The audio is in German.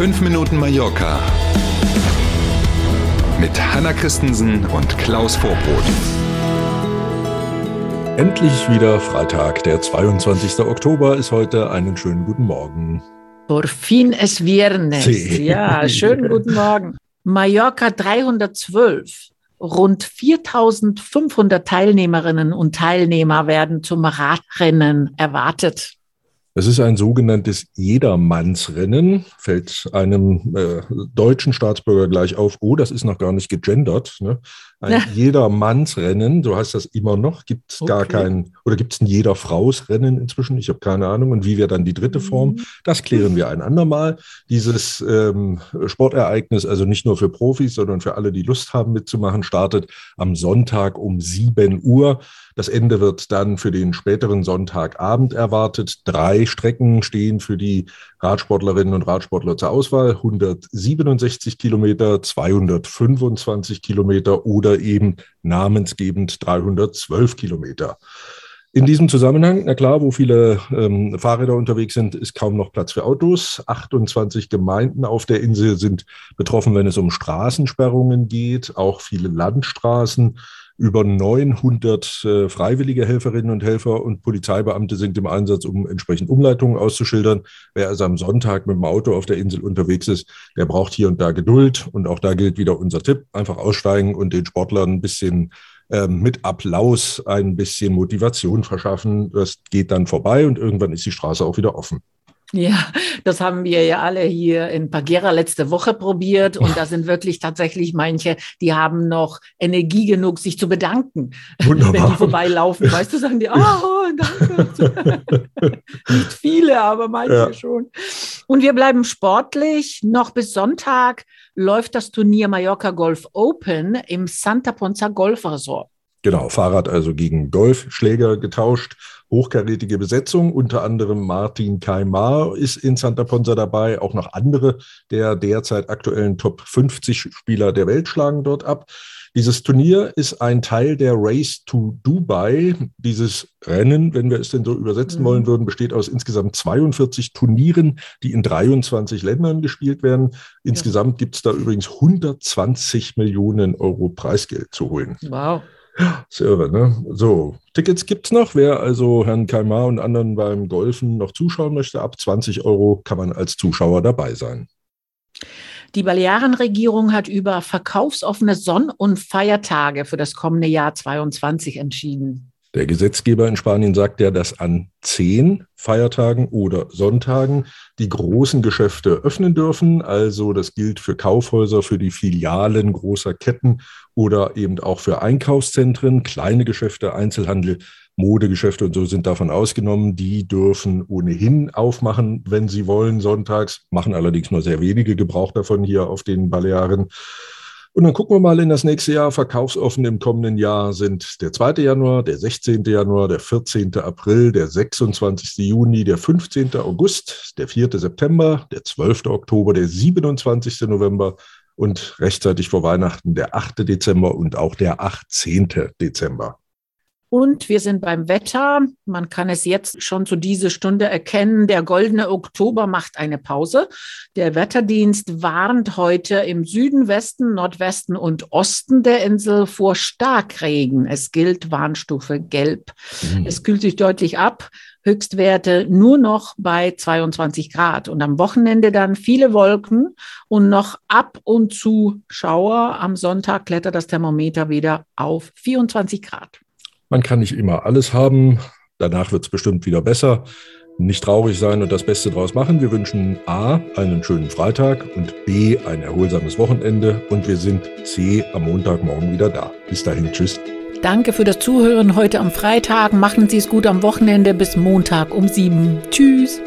5 Minuten Mallorca mit Hanna Christensen und Klaus Vorbrot. Endlich wieder Freitag, der 22. Oktober ist heute. Einen schönen guten Morgen. Por fin es viernes. Sí. Ja, schönen guten Morgen. Mallorca 312. Rund 4500 Teilnehmerinnen und Teilnehmer werden zum Radrennen erwartet. Es ist ein sogenanntes Jedermannsrennen, fällt einem äh, deutschen Staatsbürger gleich auf, oh, das ist noch gar nicht gegendert. Ne? Ein Ja. Jedermannsrennen, so heißt das immer noch, gibt es gar Okay. kein, oder gibt es ein Jederfrausrennen inzwischen? Ich habe keine Ahnung. Und wie wäre dann die dritte Form? Das klären wir ein andermal. Dieses ähm, Sportereignis, also nicht nur für Profis, sondern für alle, die Lust haben mitzumachen, startet am Sonntag um 7 Uhr. Das Ende wird dann für den späteren Sonntagabend erwartet. Drei Strecken stehen für die Radsportlerinnen und Radsportler zur Auswahl. 167 Kilometer, 225 Kilometer oder eben namensgebend 312 Kilometer. In diesem Zusammenhang, na klar, wo viele ähm, Fahrräder unterwegs sind, ist kaum noch Platz für Autos. 28 Gemeinden auf der Insel sind betroffen, wenn es um Straßensperrungen geht, auch viele Landstraßen. Über 900 äh, freiwillige Helferinnen und Helfer und Polizeibeamte sind im Einsatz, um entsprechend Umleitungen auszuschildern. Wer also am Sonntag mit dem Auto auf der Insel unterwegs ist, der braucht hier und da Geduld. Und auch da gilt wieder unser Tipp, einfach aussteigen und den Sportlern ein bisschen mit Applaus ein bisschen Motivation verschaffen. Das geht dann vorbei und irgendwann ist die Straße auch wieder offen. Ja, das haben wir ja alle hier in Pagera letzte Woche probiert und da sind wirklich tatsächlich manche, die haben noch Energie genug, sich zu bedanken, Wunderbar. wenn die vorbeilaufen. Weißt du, sagen die, oh, danke. Nicht viele, aber manche Ja. schon. Und wir bleiben sportlich. Noch bis Sonntag läuft das Turnier Mallorca Golf Open im Santa Ponza Golf Resort. Genau, Fahrrad also gegen Golfschläger getauscht. Hochkarätige Besetzung, unter anderem Martin Kaimar ist in Santa Ponsa dabei, auch noch andere der derzeit aktuellen Top 50 Spieler der Welt schlagen dort ab. Dieses Turnier ist ein Teil der Race to Dubai. Dieses Rennen, wenn wir es denn so übersetzen Mhm. wollen würden, besteht aus insgesamt 42 Turnieren, die in 23 Ländern gespielt werden. Insgesamt gibt es da übrigens 120 Millionen Euro Preisgeld zu holen. Wow. Ist irre, ne? So, Tickets gibt's noch. Wer also Herrn Kalmar und anderen beim Golfen noch zuschauen möchte, ab 20 Euro kann man als Zuschauer dabei sein. Die Balearenregierung hat über verkaufsoffene Sonn- und Feiertage für das kommende Jahr 22 entschieden. Der Gesetzgeber in Spanien sagt ja, dass an zehn Feiertagen oder Sonntagen die großen Geschäfte öffnen dürfen. Also das gilt für Kaufhäuser, für die Filialen großer Ketten oder eben auch für Einkaufszentren. Kleine Geschäfte, Einzelhandel, Modegeschäfte und so sind davon ausgenommen. Die dürfen ohnehin aufmachen, wenn sie wollen, sonntags, machen allerdings nur sehr wenige Gebrauch davon hier auf den Balearen. Und dann gucken wir mal in das nächste Jahr. Verkaufsoffen im kommenden Jahr sind der 2. Januar, der 16. Januar, der 14. April, der 26. Juni, der 15. August, der 4. September, der 12. Oktober, der 27. November und rechtzeitig vor Weihnachten der 8. Dezember und auch der 18. Dezember. Und wir sind beim Wetter. Man kann es jetzt schon zu dieser Stunde erkennen. Der goldene Oktober macht eine Pause. Der Wetterdienst warnt heute im Süden, Westen, Nordwesten und Osten der Insel vor Starkregen. Es gilt Warnstufe Gelb. Es kühlt sich deutlich ab. Höchstwerte nur noch bei 22 Grad. Und am Wochenende dann viele Wolken und noch ab und zu Schauer. Am Sonntag klettert das Thermometer wieder auf 24 Grad. Man kann nicht immer alles haben. Danach wird es bestimmt wieder besser. Nicht traurig sein und das Beste draus machen. Wir wünschen A, einen schönen Freitag und B, ein erholsames Wochenende. Und wir sind C, am Montagmorgen wieder da. Bis dahin, tschüss. Danke für das Zuhören heute am Freitag. Machen Sie es gut am Wochenende bis Montag um sieben. Tschüss.